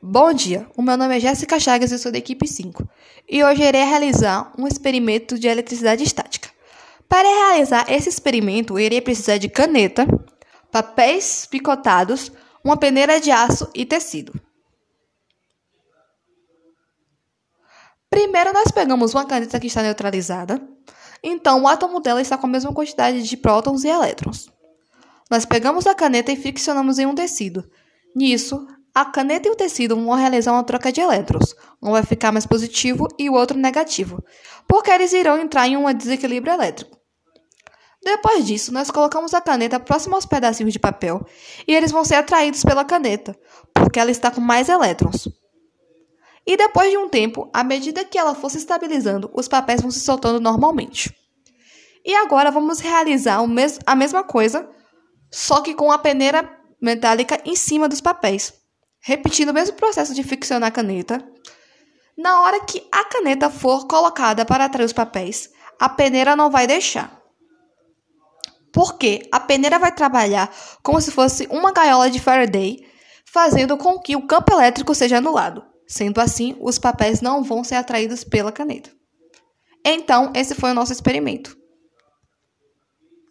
Bom dia, o meu nome é Jéssica Chagas e sou da equipe 5 e hoje irei realizar um experimento de eletricidade estática. Para realizar esse experimento, irei precisar de caneta, papéis picotados, uma peneira de aço e tecido. Primeiro, nós pegamos uma caneta que está neutralizada, então o átomo dela está com a mesma quantidade de prótons e elétrons. Nós pegamos a caneta e friccionamos em um tecido. Nisso, a caneta e o tecido vão realizar uma troca de elétrons. Um vai ficar mais positivo e o outro negativo, porque eles irão entrar em um desequilíbrio elétrico. Depois disso, nós colocamos a caneta próximo aos pedacinhos de papel e eles vão ser atraídos pela caneta, porque ela está com mais elétrons. E depois de um tempo, à medida que ela for se estabilizando, os papéis vão se soltando normalmente. E agora vamos realizar a mesma coisa, só que com a peneira metálica em cima dos papéis repetindo o mesmo processo de ficcionar a caneta. Na hora que a caneta for colocada para atrair os papéis, a peneira não vai deixar. Porque a peneira vai trabalhar como se fosse uma gaiola de Faraday, fazendo com que o campo elétrico seja anulado. Sendo assim, os papéis não vão ser atraídos pela caneta. Então, esse foi o nosso experimento.